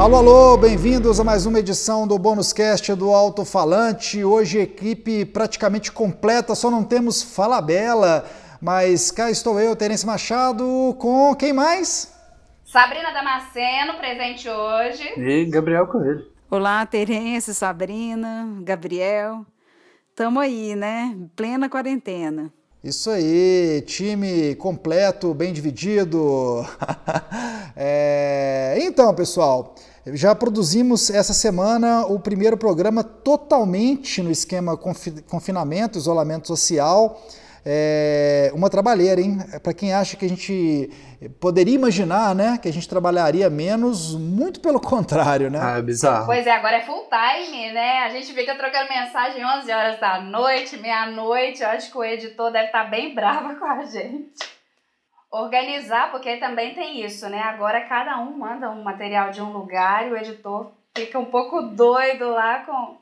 Alô, alô, bem-vindos a mais uma edição do Bônus Cast do Alto Falante. Hoje equipe praticamente completa, só não temos Fala Bela, mas cá estou eu, Terence Machado, com quem mais? Sabrina Damasceno, presente hoje. E Gabriel Coelho. Olá, Terence, Sabrina, Gabriel. Tamo aí, né? Plena quarentena. Isso aí, time completo, bem dividido. é... Então, pessoal, já produzimos essa semana o primeiro programa totalmente no esquema confinamento, isolamento social. É uma trabalheira, hein? Para quem acha que a gente poderia imaginar, né, que a gente trabalharia menos, muito pelo contrário, né? Ah, é bizarro. Pois é, agora é full time, né? A gente fica trocando mensagem 11 horas da noite, meia-noite. Eu acho que o editor deve estar bem bravo com a gente. Organizar, porque também tem isso, né? Agora cada um manda um material de um lugar e o editor fica um pouco doido lá com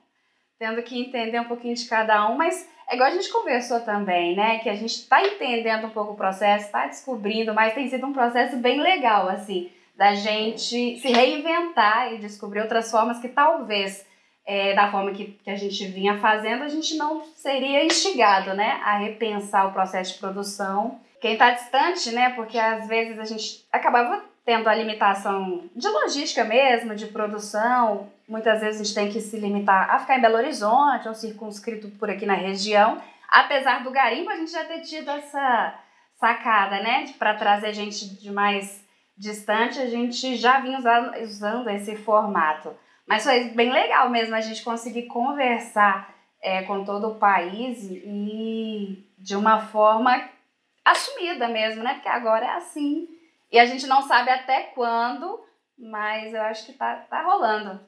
tendo que entender um pouquinho de cada um, mas é igual a gente conversou também, né? Que a gente está entendendo um pouco o processo, está descobrindo, mas tem sido um processo bem legal, assim, da gente se reinventar e descobrir outras formas que talvez, é, da forma que, que a gente vinha fazendo, a gente não seria instigado, né? A repensar o processo de produção. Quem está distante, né? Porque às vezes a gente acabava tendo a limitação de logística mesmo, de produção. Muitas vezes a gente tem que se limitar a ficar em Belo Horizonte ou circunscrito por aqui na região. Apesar do garimpo, a gente já ter tido essa sacada, né? Para trazer gente de mais distante, a gente já vinha usando, esse formato. Mas foi bem legal mesmo a gente conseguir conversar é, com todo o país e de uma forma assumida mesmo, né? Porque agora é assim e a gente não sabe até quando, mas eu acho que tá, tá rolando.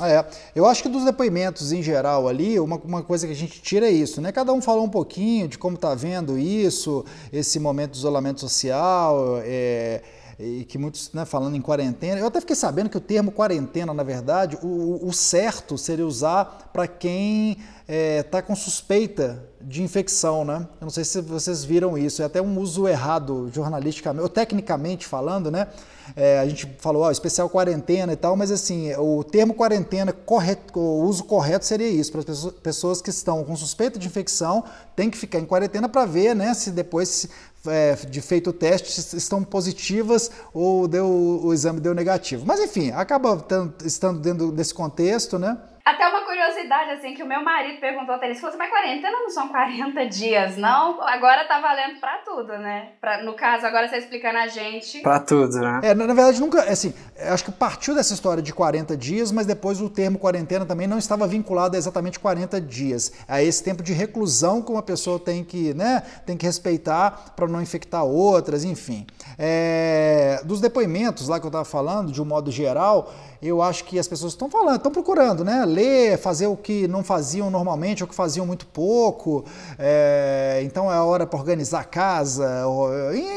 É, eu acho que dos depoimentos em geral ali, uma, uma coisa que a gente tira é isso, né? Cada um falou um pouquinho de como tá vendo isso, esse momento de isolamento social, é, e que muitos, né, falando em quarentena, eu até fiquei sabendo que o termo quarentena, na verdade, o, o certo seria usar para quem está é, tá com suspeita de infecção, né? Eu não sei se vocês viram isso, é até um uso errado jornalisticamente, ou tecnicamente falando, né? É, a gente falou, ó, especial quarentena e tal, mas assim, o termo quarentena, correto, o uso correto seria isso, para as pessoas que estão com suspeita de infecção, tem que ficar em quarentena para ver, né, se depois é, de feito o teste estão positivas ou deu, o exame deu negativo. Mas enfim, acaba estando dentro desse contexto, né? Até uma curiosidade, assim, que o meu marido perguntou até ele, falou assim, mas quarentena não são 40 dias, não? Agora tá valendo pra tudo, né? Pra, no caso, agora você explicando a gente... Pra tudo, né? É, na, na verdade, nunca, assim, acho que partiu dessa história de 40 dias, mas depois o termo quarentena também não estava vinculado a exatamente 40 dias. A esse tempo de reclusão que uma pessoa tem que, né, tem que respeitar para não infectar outras, enfim. É, dos depoimentos lá que eu estava falando, de um modo geral, eu acho que as pessoas estão falando, estão procurando, né? Ler, fazer o que não faziam normalmente, ou que faziam muito pouco. É, então é a hora para organizar a casa,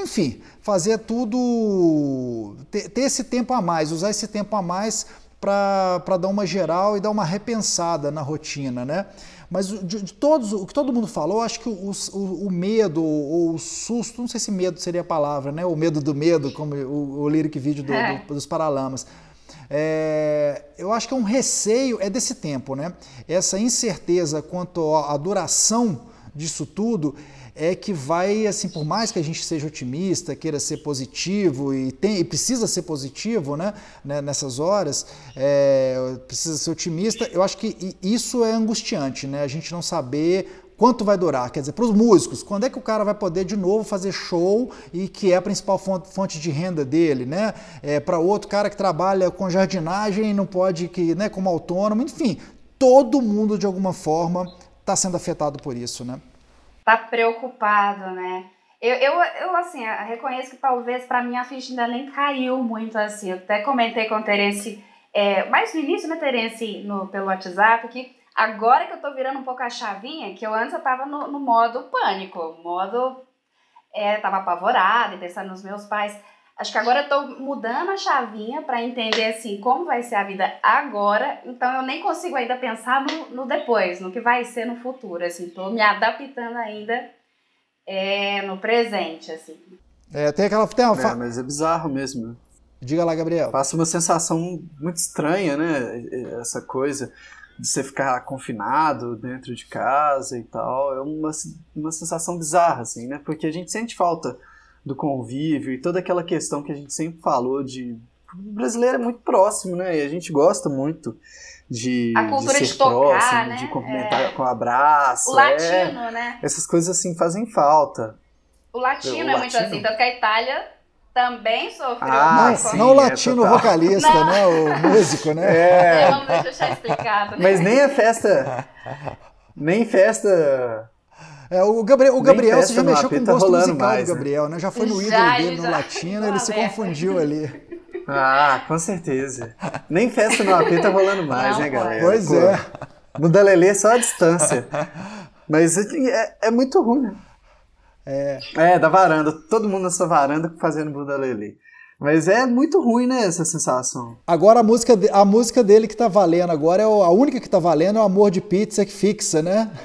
enfim, fazer tudo, ter, ter, esse tempo a mais, usar esse tempo a mais para dar uma geral e dar uma repensada na rotina, né? Mas de, de, todos, o que todo mundo falou, acho que o, o, o, medo ou o susto, não sei se medo seria a palavra, né? O medo do medo, como o, o lyric vídeo do, é. do, dos Paralamas. É, eu acho que é um receio, é desse tempo, né? Essa incerteza quanto à duração disso tudo é que vai, assim, por mais que a gente seja otimista, queira ser positivo e, tem, e precisa ser positivo, né, né nessas horas, é, precisa ser otimista, eu acho que isso é angustiante, né, a gente não saber quanto vai durar, quer dizer, para os músicos, quando é que o cara vai poder de novo fazer show e que é a principal fonte de renda dele, né? É, para outro cara que trabalha com jardinagem e não pode, que, né, como autônomo, enfim, todo mundo de alguma forma está sendo afetado por isso, né? Tá preocupado, né? Eu, eu, eu assim, reconheço que talvez para mim a ficha ainda nem caiu muito assim. Eu até comentei com o Terence, é, mais no início, né, Terence, no, pelo WhatsApp, que Agora que eu tô virando um pouco a chavinha, que eu antes eu tava no, no modo pânico, modo. É, tava apavorada e pensando nos meus pais. Acho que agora eu tô mudando a chavinha para entender assim como vai ser a vida agora. Então eu nem consigo ainda pensar no, no depois, no que vai ser no futuro. Assim, tô me adaptando ainda é, no presente, assim. É, tem aquela. Tem uma... É, mas é bizarro mesmo. Diga lá, Gabriel. Passa uma sensação muito estranha, né? Essa coisa de você ficar confinado dentro de casa e tal. É uma, uma sensação bizarra, assim, né? Porque a gente sente falta do convívio e toda aquela questão que a gente sempre falou de. O brasileiro é muito próximo, né? E a gente gosta muito de, a cultura de ser ser próximo, tocar, né? de cumprimentar É. com abraço. O é. latino, né? Essas coisas assim fazem falta. O latino O é muito latino? assim, tanto que a Itália também sofreu Ah, não, muito sim, não o é latino total. vocalista, Não. né? O músico, né? É. Vamos deixa eu deixar explicado. né? Mas nem a festa. Nem festa. É, o Gabriel, o Gabriel você já mexeu com o tá gosto rolando musical mais, do né? Gabriel, né? Já foi no Já, ídolo dele, ele no já- latino, ele se confundiu ali. Ah, com certeza. Nem festa no AP tá rolando mais, Não, né, galera? Pois Pô, é. No Dalelê é só a distância. Mas é, é muito ruim, né? É. É, da varanda. Todo mundo nessa varanda fazendo Buda Lelê. Mas é muito ruim, né, essa sensação. Agora a música, de- a música dele que tá valendo agora, é o- a única que tá valendo é o Amor de Pizza que fixa, né?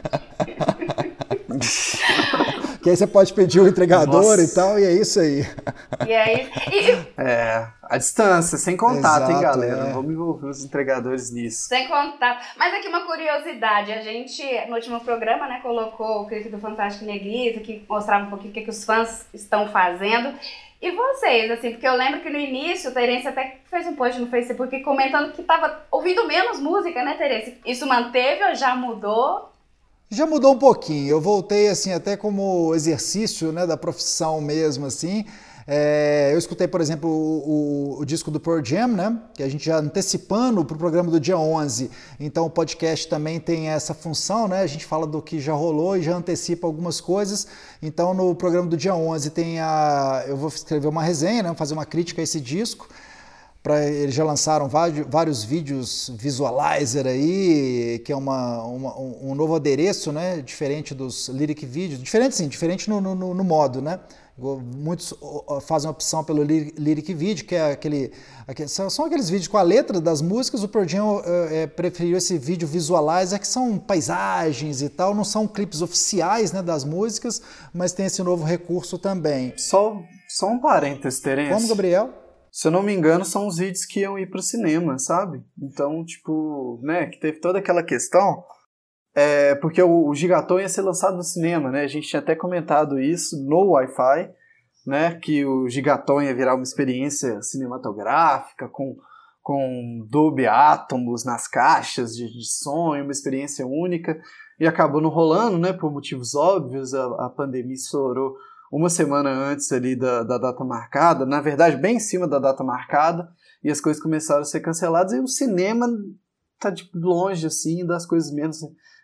que aí você pode pedir o entregador Nossa. e tal, e é isso aí. E aí, e, É, a distância, sem contato, hein, Exato, galera? é. Vamos envolver os entregadores nisso. sem contar. Mas aqui uma curiosidade, a gente, no último programa, né, colocou o clipe do Fantástico Negrito, que mostrava um pouquinho o que, que os fãs estão fazendo. E vocês, assim, porque eu lembro que no início o Terence até fez um post no Facebook comentando que tava ouvindo menos música, né, Terence? Isso manteve ou já mudou? Já mudou um pouquinho. Eu voltei assim até como exercício, né, da profissão mesmo assim. É, eu escutei, por exemplo, o, o- o disco do Pearl Jam, né, que a gente já antecipando para o programa do dia 11. Então o podcast também tem essa função, né? A gente fala do que já rolou e já antecipa algumas coisas. Então no programa do dia 11 tem a eu vou escrever uma resenha, né, fazer uma crítica a esse disco. Pra, eles já lançaram vários, vários vídeos visualizer aí, que é uma, uma- um, novo adereço, né? Diferente dos lyric vídeos. Diferente sim, diferente no, no, no modo, né? Muitos fazem opção pelo ly- lyric vídeo, que é aquele, aquele- são, aqueles vídeos com a letra das músicas. O Pearl Jam é, preferiu esse vídeo visualizer, que são paisagens e tal, não são clipes oficiais né, das músicas, mas tem esse novo recurso também. Só, só um parênteses, Terence. Como, Gabriel? Se eu não me engano, são os vídeos que iam ir pro cinema, sabe? Então, tipo, né, que teve toda aquela questão. É, porque o, o Gigaton ia ser lançado no cinema, né? A gente tinha até comentado isso no Wi-Fi, né? Que o Gigaton ia virar uma experiência cinematográfica com, com Dolby Atmos nas caixas de, de som, uma experiência única. E acabou não rolando, né? Por motivos óbvios, a, a pandemia estourou uma semana antes ali da, da data marcada, na verdade, bem em cima da data marcada, e as coisas começaram a ser canceladas, e o cinema tá de longe, assim, das coisas menos,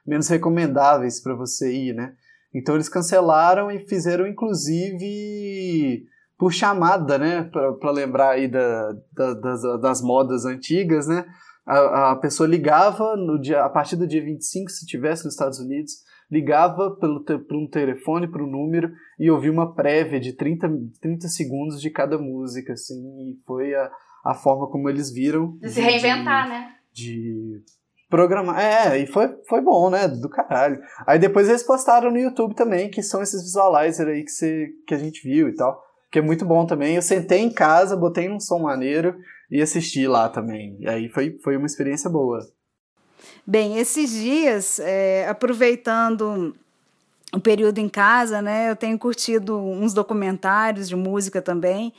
menos recomendáveis para você ir, né? Então eles cancelaram e fizeram, inclusive, por chamada, né? Para lembrar aí da, da- das, das modas antigas, né? A, a pessoa ligava no dia, a partir do dia 25, se tivesse nos Estados Unidos, ligava pelo te, por um telefone para um número e ouvia uma prévia de 30, 30 segundos de cada música, assim, e foi a, a forma como eles viram. De se reinventar, né? De programar. É, e foi, foi bom, né? Do caralho. Aí depois eles postaram no YouTube também, que são esses visualizers aí que, você, que a gente viu e tal. Que é muito bom também. Eu sentei em casa, botei num som maneiro e assisti lá também. E aí foi, foi uma experiência boa. Bem, esses dias, é, aproveitando o período em casa, né, eu tenho curtido uns documentários de música também,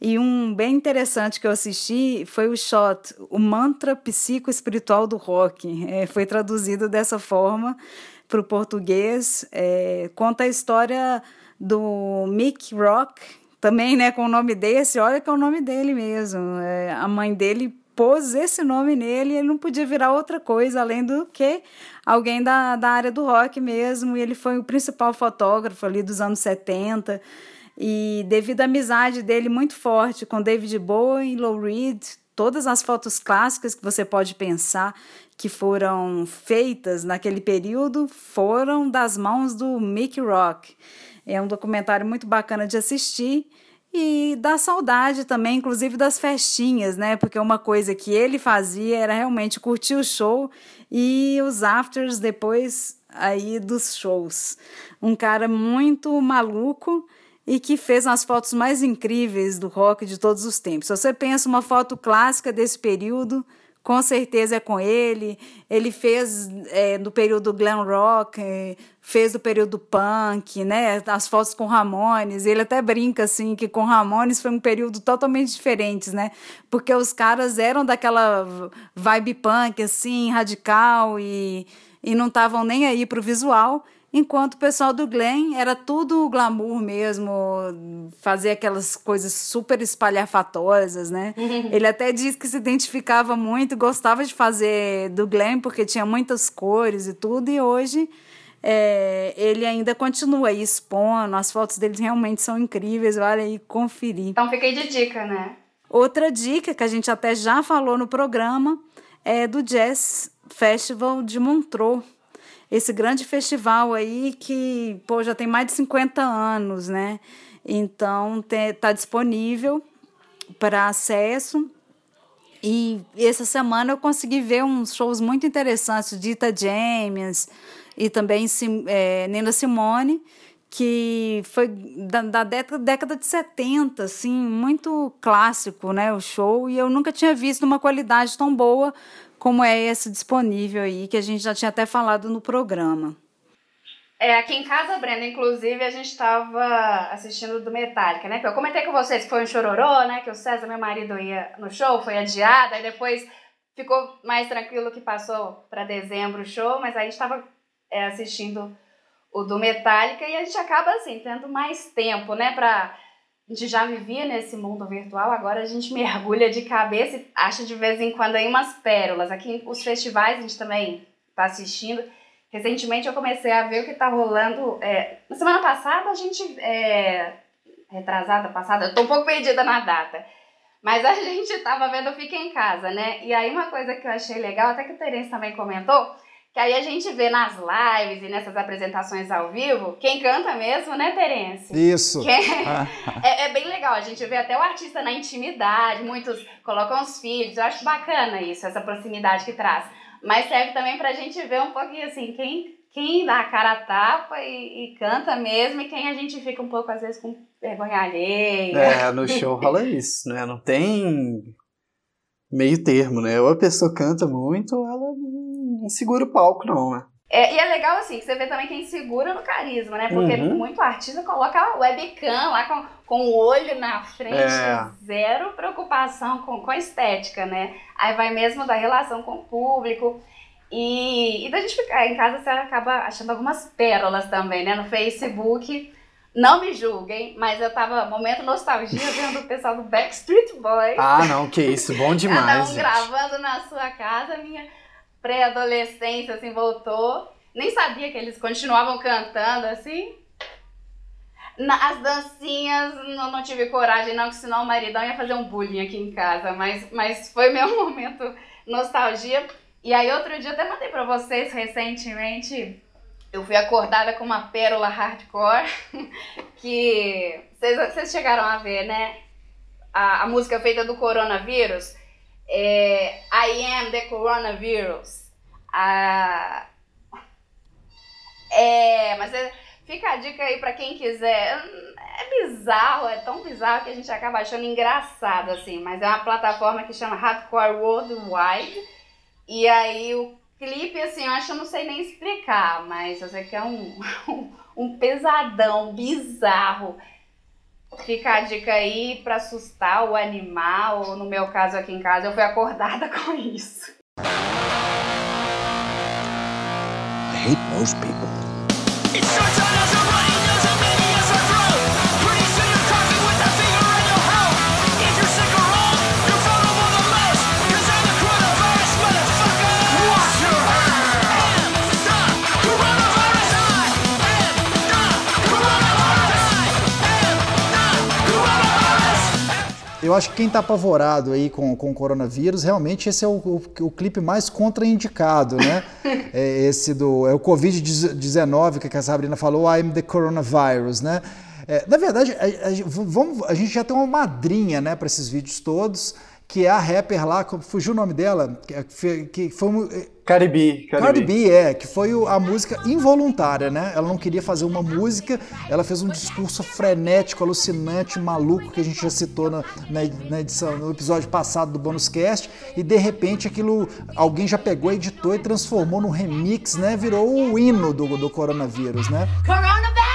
e um bem interessante que eu assisti foi o Shot, o mantra psicoespiritual do rock. É, foi traduzido dessa forma para o português. É, conta a história do Mick Rock, também né, com o nome desse, olha que é o nome dele mesmo. É, a mãe dele pôs esse nome nele ele não podia virar outra coisa além do que alguém da, da área do rock mesmo. E ele foi o principal fotógrafo ali dos anos 70. E devido à amizade dele muito forte com David Bowie, Lou Reed, todas as fotos clássicas que você pode pensar que foram feitas naquele período foram das mãos do Mickey Rock. É um documentário muito bacana de assistir e dá saudade também, inclusive das festinhas, né? Porque uma coisa que ele fazia era realmente curtir o show e os afters depois aí dos shows. Um cara muito maluco e que fez as fotos mais incríveis do rock de todos os tempos. Se você pensa uma foto clássica desse período, com certeza é com ele. Ele fez é, do período glam rock, fez do período punk, né? As fotos com Ramones. Ele até brinca assim que com Ramones foi um período totalmente diferente, né? Porque os caras eram daquela vibe punk assim, radical e, e não estavam nem aí pro visual. Enquanto o pessoal do Glen era tudo glamour mesmo, fazer aquelas coisas super espalhafatosas, né? Ele até diz que se identificava muito, gostava de fazer do Glen porque tinha muitas cores e tudo, e hoje é, ele ainda continua aí expondo, as fotos dele realmente são incríveis, vale aí conferir. Então fiquei de dica, né? Outra dica que a gente até já falou no programa é do Jazz Festival de Montreux esse grande festival aí que pô, já tem mais de 50 anos, né? Então está disponível para acesso. E essa semana eu consegui ver uns shows muito interessantes de Ita James e também é, Nina Simone, que foi da, da década, década de 70, assim, muito clássico, né, o show, e eu nunca tinha visto uma qualidade tão boa como é esse disponível aí, que a gente já tinha até falado no programa. É, aqui em casa, Brenda, inclusive, a gente estava assistindo do Metallica, né? Eu comentei com vocês que foi um chororô, né? Que o César, meu marido, ia no show, foi adiado, aí depois ficou mais tranquilo que passou para dezembro o show, mas aí a gente estava é, assistindo o do Metallica e a gente acaba, assim, tendo mais tempo, né? Pra a gente já vivia nesse mundo virtual, agora a gente mergulha de cabeça e acha de vez em quando aí umas pérolas. Aqui os festivais a gente também está assistindo. Recentemente eu comecei a ver o que está rolando. É, na semana passada a gente. É, retrasada, passada, eu tô um pouco perdida na data. Mas a gente estava vendo Fica em Casa, né? E aí uma coisa que eu achei legal, até que o Terence também comentou, que aí a gente vê nas lives e nessas apresentações ao vivo, quem canta mesmo, né, Terence? Isso. é, é, bem legal, a gente vê até o artista na intimidade, muitos colocam os filhos, eu acho bacana isso, essa proximidade que traz. Mas serve também pra gente ver um pouquinho assim, quem, quem dá a cara a tapa e, e canta mesmo, e quem a gente fica um pouco, às vezes, com vergonha alheia. É, no show rola isso, né? Não tem meio termo, né? Ou a pessoa canta muito, ou ela não segura o palco, não, né? É, e é legal assim, que você vê também quem segura no carisma, né? Porque uhum. muito artista coloca a webcam lá com, com o olho na frente, é. zero preocupação com, com a estética, né? Aí vai mesmo da relação com o público. E, e da gente ficar em casa, você acaba achando algumas pérolas também, né? No Facebook. Não me julguem, mas eu tava, momento nostalgia, vendo o pessoal do Backstreet Boys. Ah, não, que isso, bom demais. Gravando na sua casa, minha pré-adolescência, assim, voltou. Nem sabia que eles continuavam cantando, assim. Na, as dancinhas, não, não tive coragem, não, que senão o maridão ia fazer um bullying aqui em casa. Mas, mas foi meu momento nostalgia. E aí, outro dia, até mandei pra vocês recentemente. Eu fui acordada com uma pérola hardcore que vocês chegaram a ver, né? A, a música feita do coronavírus é, I am the coronavirus. Ah, é, mas é, fica a dica aí para quem quiser. É bizarro, é tão bizarro que a gente acaba achando engraçado, assim. Mas é uma plataforma que chama Hardcore Worldwide. E aí o clipe, assim, eu acho que eu não sei nem explicar, mas eu sei que é um, um, um pesadão bizarro. Fica a dica aí para assustar o animal, ou no meu caso aqui em casa, eu fui acordada com isso. Eu acho que quem está apavorado aí com, com o coronavírus, realmente esse é o, o, o clipe mais contraindicado, né? é esse do é o Covid-19 que a Sabrina falou, I'm the coronavirus, né? É, na verdade, a, a, vamos, a gente já tem uma madrinha, né, para esses vídeos todos, que é a rapper lá, fugiu o nome dela, que, que foi Caribe, Caribe. Cardi B, é, que foi a música involuntária, né? Ela não queria fazer uma música, ela fez um discurso frenético, alucinante, maluco, que a gente já citou na, na, edição, no episódio passado do Bônus Cast, e de repente aquilo, alguém já pegou, editou e transformou num remix, né? Virou o hino do, do coronavírus, né? Coronavirus!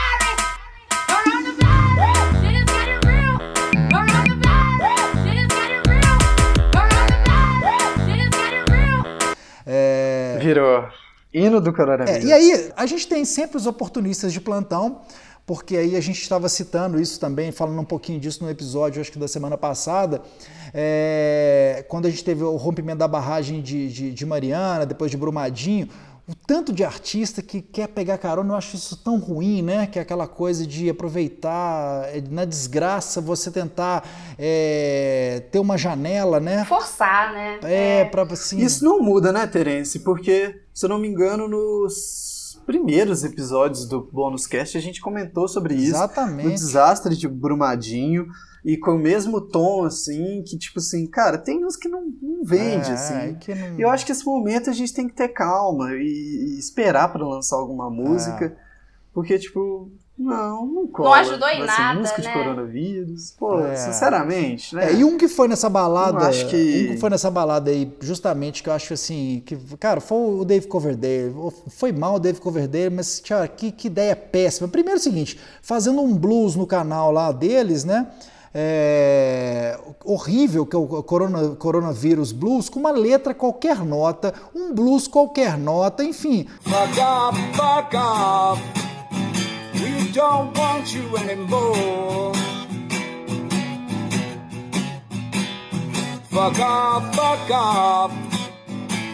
Virou hino do É, coronavírus. e aí, a gente tem sempre os oportunistas de plantão, porque aí a gente estava citando isso também, falando um pouquinho disso no episódio, acho que da semana passada, é, quando a gente teve o rompimento da barragem de, de, de Mariana, depois de Brumadinho, o tanto de artista que quer pegar carona, eu acho isso tão ruim, né? Que é aquela coisa de aproveitar é, na desgraça, você tentar é, ter uma janela, né? Forçar, né? É, pra assim. Isso não muda, né, Terence? Porque, se eu não me engano, nos primeiros episódios do Bônus Cast a gente comentou sobre isso. Exatamente. No desastre de Brumadinho. E com o mesmo tom, assim, que tipo assim, cara, tem uns que não, não vende, É, assim. que não- E eu acho que esse momento a gente tem que ter calma e, e esperar pra lançar alguma música. Porque, tipo, não, não cola. ajudou em ser nada, música de né? coronavírus. Pô, É. sinceramente, né? É, e um que foi nessa balada, acho que- um que foi nessa balada aí, justamente que eu acho assim, que, cara, foi o Dave Coverdale, foi mal o Dave Coverdale, mas, tchau, que, que ideia péssima. Primeiro é o seguinte, fazendo um blues no canal lá deles, né, é, horrível que é o corona, Coronavírus Blues, com uma letra qualquer nota, um blues qualquer nota, enfim, Fuck off, fuck off. We don't want you anymore. Fuck off, fuck off.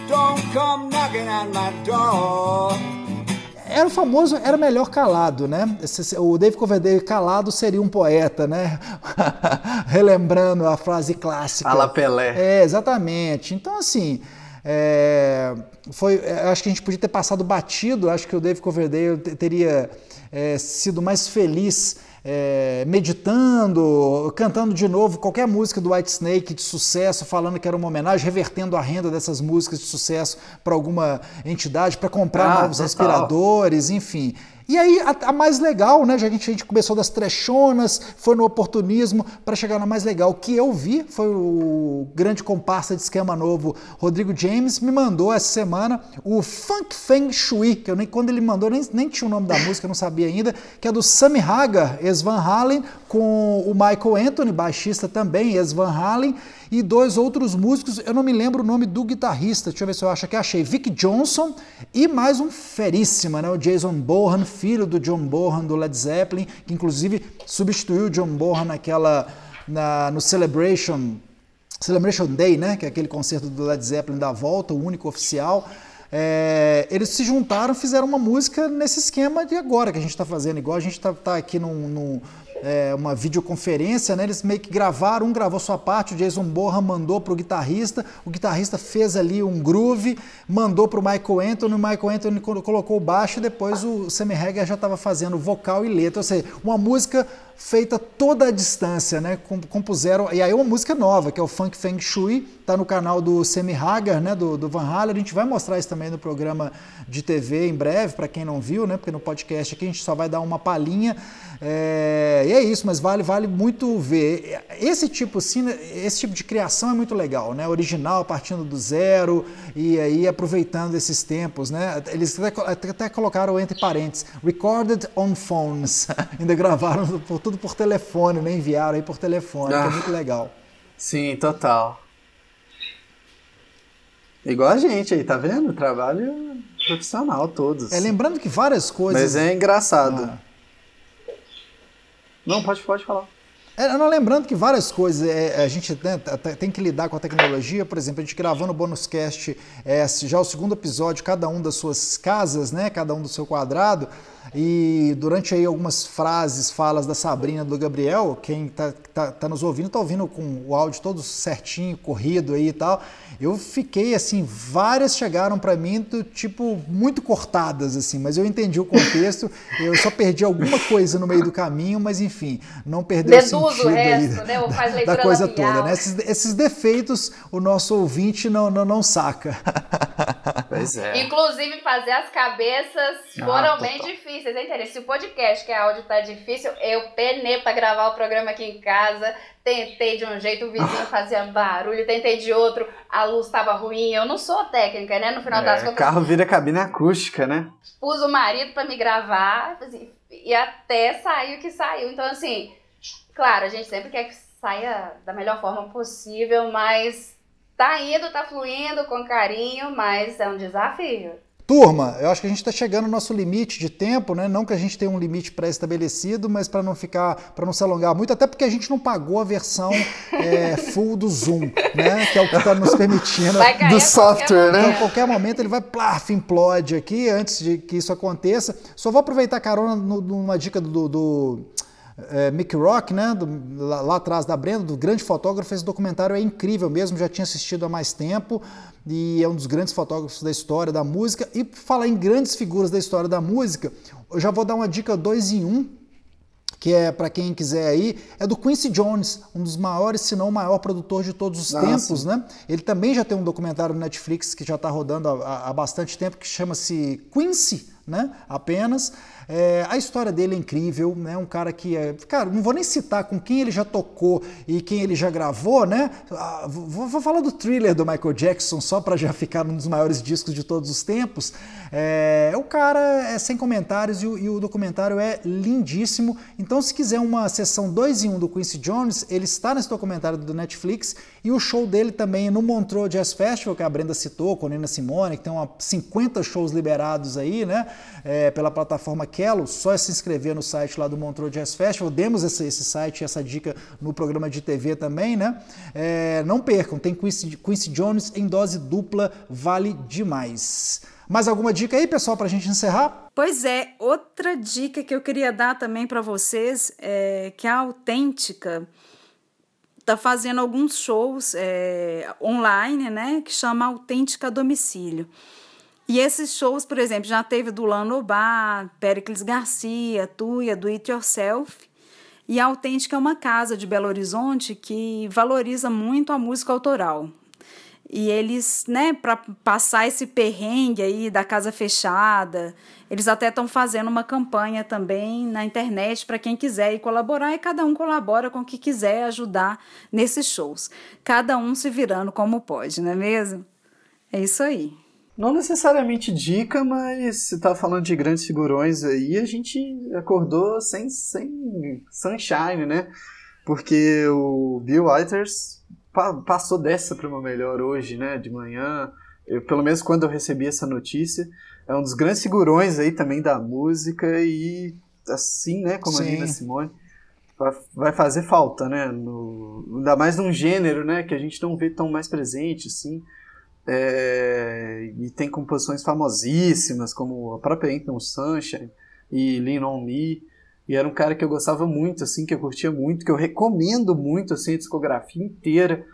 Don't come knocking at my door. Era o famoso, era melhor calado, né? O Dave Coverdale calado seria um poeta, né? Relembrando a frase clássica. A la Pelé. É, exatamente. Então, assim, é, foi, é, acho que a gente podia ter passado batido, acho que o Dave Coverdale te- teria é, sido mais feliz é, meditando, cantando de novo qualquer música do White Snake de sucesso, falando que era uma homenagem, revertendo a renda dessas músicas de sucesso para alguma entidade, para comprar Ah, novos total. respiradores, enfim. E aí, a, a mais legal, né? Já a gente, a gente começou das trechonas, foi no oportunismo, para chegar na mais legal. O que eu vi foi o grande comparsa de esquema novo, Rodrigo James, me mandou essa semana o Funk Feng Shui, que eu nem, quando ele mandou, nem, nem tinha o nome da música, eu não sabia ainda, que é do Sammy Hagar, ex Van Halen, com o Michael Anthony, baixista também, ex Van Halen, e dois outros músicos, eu não me lembro o nome do guitarrista, deixa eu ver se eu acho que achei, Vic Johnson e mais um feríssima, né, o Jason Bohan, filho do John Bohan do Led Zeppelin, que inclusive substituiu o John Bohan naquela, na, no Celebration, Celebration Day, né, que é aquele concerto do Led Zeppelin da volta, o único oficial, é, eles se juntaram, fizeram uma música nesse esquema de agora que a gente está fazendo, igual a gente está tá aqui num, num, é, uma videoconferência, né? Eles meio que gravaram, um gravou sua parte, o Jason Borra mandou pro guitarrista, o guitarrista fez ali um groove, mandou pro Michael Anthony, o Michael Anthony colo- colocou o baixo e depois o Sammy Hagar já estava fazendo vocal e letra, ou seja, uma música feita toda à distância, né? Com- Compuseram, e aí uma música nova, que é o Funk Feng Shui, tá no canal do Sammy Hagar, né? Do, do Van Halen, a gente vai mostrar isso também no programa de TV em breve, para quem não viu, né? Porque no podcast aqui a gente só vai dar uma palhinha. É, e é isso, mas vale, vale muito ver. Esse tipo, assim, né, esse tipo de criação é muito legal, né? Original, partindo do zero e aí aproveitando esses tempos, né? Eles até, até- colocaram entre parênteses, recorded on phones. Ainda gravaram por, tudo por telefone, né? Enviaram aí por telefone, que é Ah. muito legal. Sim, total. Igual a gente aí, tá vendo? Trabalho profissional todos. É, lembrando que várias coisas. Mas é engraçado. Ah. Não, pode, pode falar. É, não, lembrando que várias coisas é, a gente né, tem que lidar com a tecnologia, por exemplo, a gente gravando o bônus cast, é, já o segundo episódio, cada um das suas casas, né, cada um do seu quadrado, e durante aí algumas frases, falas da Sabrina, do Gabriel, quem tá, tá, tá nos ouvindo, tá ouvindo com o áudio todo certinho, corrido aí e tal, eu fiquei assim, várias chegaram para mim do tipo muito cortadas assim, mas eu entendi o contexto, eu só perdi alguma coisa no meio do caminho, mas enfim, não perdeu o Deduz o sentido aí resto, né? Ou faz da coisa labial. toda, né? Esses, esses defeitos o nosso ouvinte não, não, não saca. Pois é. Inclusive, fazer as cabeças Ah, foram bem total. difíceis, hein, Tereza? Se o podcast, que é áudio, tá difícil, eu penei pra gravar o programa aqui em casa. Tentei de um jeito, o vizinho fazia barulho, tentei de outro, a luz tava ruim. Eu não sou técnica, né? No final das É, contas, carro vira cabine acústica, né? pus o marido pra me gravar assim, e até saiu o que saiu. Então, assim, claro, a gente sempre quer que saia da melhor forma possível, mas tá indo, tá fluindo com carinho, mas é um desafio. Turma, eu acho que a gente está chegando no nosso limite de tempo, né? Não que a gente tenha um limite pré-estabelecido, mas para não ficar, para não se alongar muito, até porque a gente não pagou a versão é, full do Zoom, né? Que é o que está nos permitindo. Do software, né? Então, a qualquer momento ele vai, plaf, implode aqui antes de que isso aconteça. Só vou aproveitar a carona numa dica do, do, é, Mick Rock, né? do- lá, lá atrás da Brenda, do grande fotógrafo. Esse documentário é incrível mesmo, já tinha assistido há mais tempo e é um dos grandes fotógrafos da história da música. E falar em grandes figuras da história da música, eu já vou dar uma dica dois em um que é para quem quiser aí, é do Quincy Jones, um dos maiores, se não o maior produtor de todos os Ah, tempos, né? Ele também já tem um documentário no Netflix que já está rodando há- há bastante tempo, que chama-se Quincy, né? Apenas. É, a história dele é incrível, né? Um cara que é. Cara, não vou nem citar com quem ele já tocou e quem ele já gravou, né? Ah, vou, vou falar do thriller do Michael Jackson, só para já ficar num dos maiores discos de todos os tempos. É, o cara é sem comentários e o, e o documentário é lindíssimo. Então, se quiser uma sessão 2 em 1 um do Quincy Jones, ele está nesse documentário do Netflix e o show dele também no Montreux Jazz Festival, que a Brenda citou, com a Nina Simone, que tem uma 50 shows liberados aí, né? É, pela plataforma Kello, só é se inscrever no site lá do Montreux Jazz Festival. Demos esse, esse site, essa dica no programa de TV também, né? É, não percam, tem Quincy, Quincy Jones em dose dupla, vale demais. Mais alguma dica aí, pessoal, pra gente encerrar? Pois é, outra dica que eu queria dar também para vocês é que a Autêntica está fazendo alguns shows é, online, né, que chama Autêntica a Domicílio. E esses shows, por exemplo, já teve do Lano Bar, Pericles Garcia, Tuia, do It Yourself. E a Autêntica é uma casa de Belo Horizonte que valoriza muito a música autoral. E eles, né, para passar esse perrengue aí da casa fechada, eles até estão fazendo uma campanha também na internet para quem quiser ir colaborar e cada um colabora com o que quiser ajudar nesses shows. Cada um se virando como pode, não é mesmo? É isso aí. Não necessariamente dica, mas se tá falando de grandes figurões aí, a gente acordou sem, sem sunshine, né? Porque o Bill Withers pa- passou dessa para uma melhor hoje, né? De manhã. Eu, pelo menos quando eu recebi essa notícia, é um dos grandes figurões aí também da música e assim, né? Como a Sim. Nina Simone. vai- Vai fazer falta, né? No, ainda mais num gênero, né? Que a gente não vê tão mais presente, assim. É, e tem composições famosíssimas, como a própria Ain't No Sunshine e Lean On Me. E era um cara que eu gostava muito, assim, que eu curtia muito, que eu recomendo muito, assim, a discografia inteira.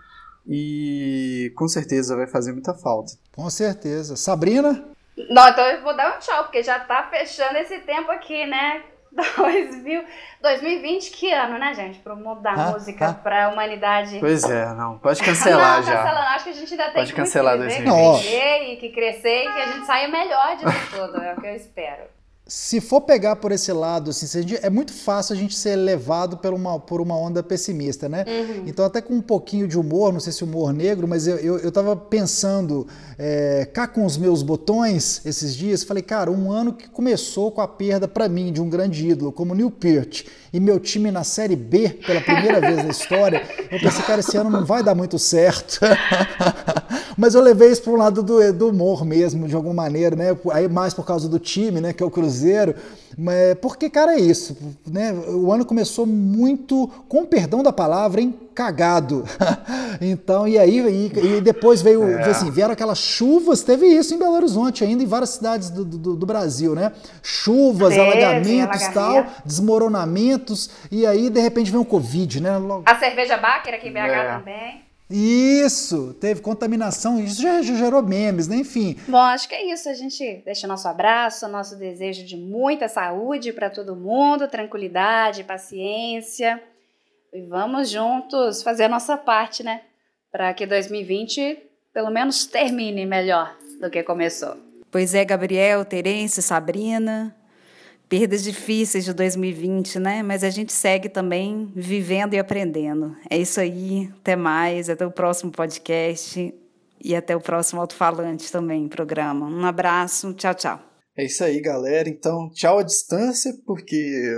E com certeza vai fazer muita falta. Com certeza. Sabrina? Não, então eu vou dar um tchau, porque já tá fechando esse tempo aqui, né? 2000, 2020, que ano, né, gente? Pra mudar a Ah, música ah. pra humanidade. Pois é, não, pode cancelar não, já. cancelando. Acho que a gente ainda tem Pode que cancelar viver, 2020. que viver e que crescer e que a gente saia melhor disso tudo. É o que eu espero. Se for pegar por esse lado, assim, se a gente- é muito fácil a gente ser levado por uma, por uma onda pessimista, né? Então, até com um pouquinho de humor, não sei se humor negro, mas eu, eu, eu tava pensando é, cá com os meus botões esses dias, falei, cara, um ano que começou com a perda para mim de um grande ídolo como Neil Peart e meu time na Série B pela primeira vez na história, eu pensei, cara, esse ano não vai dar muito certo. Mas eu levei isso para um lado do, do humor mesmo, de alguma maneira, né? Aí mais por causa do time, né? Que é o Cruzeiro. Mas, porque, cara, é isso, né? O ano começou muito, com perdão da palavra, hein? Cagado. então, e aí, e, e depois veio, É. assim, vieram aquelas chuvas, teve isso em Belo Horizonte ainda, em várias cidades do, do, do Brasil, né? Chuvas, Teve, alagamentos e tal, desmoronamentos, e aí, de repente, vem o Covid, né? Logo- A cerveja Baker aqui em BH É. também. Isso, teve contaminação, isso já já gerou memes, né? Enfim, Bom, acho que é isso. A gente deixa nosso abraço, nosso desejo de muita saúde para todo mundo, tranquilidade, paciência. E vamos juntos fazer a nossa parte, né? Para que 2020 pelo menos termine melhor. do que começou. Pois é, Gabriel, Terence, Sabrina. Perdas difíceis de 2020, né? Mas a gente segue também vivendo e aprendendo. É isso aí. Até mais. Até o próximo podcast. E até o próximo Alto-Falante também, programa. Um abraço. Tchau, tchau. É isso aí, galera. Então, tchau à distância, porque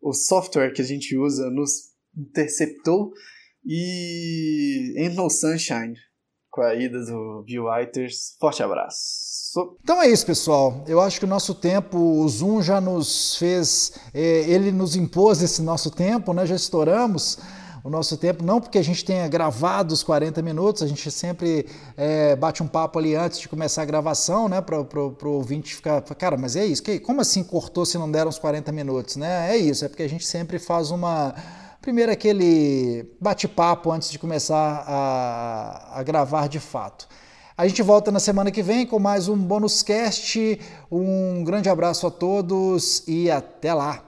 o software que a gente usa nos interceptou. E Ain't No Sunshine, com a ida do Bill Writers. Forte abraço. Então é isso, pessoal. Eu acho que o nosso tempo, o Zoom já nos fez, eh, ele nos impôs esse nosso tempo, né? Já estouramos o nosso tempo, não porque a gente tenha gravado os 40 minutos, a gente sempre é, bate um papo ali antes de começar a gravação, né, para o ouvinte ficar, cara, mas é isso, que, como assim cortou se não deram os 40 minutos, né? É isso, é porque a gente sempre faz uma primeiro aquele bate-papo antes de começar a, a gravar de fato. A gente volta na semana que vem com mais um bônus cast. Um grande abraço a todos e até lá.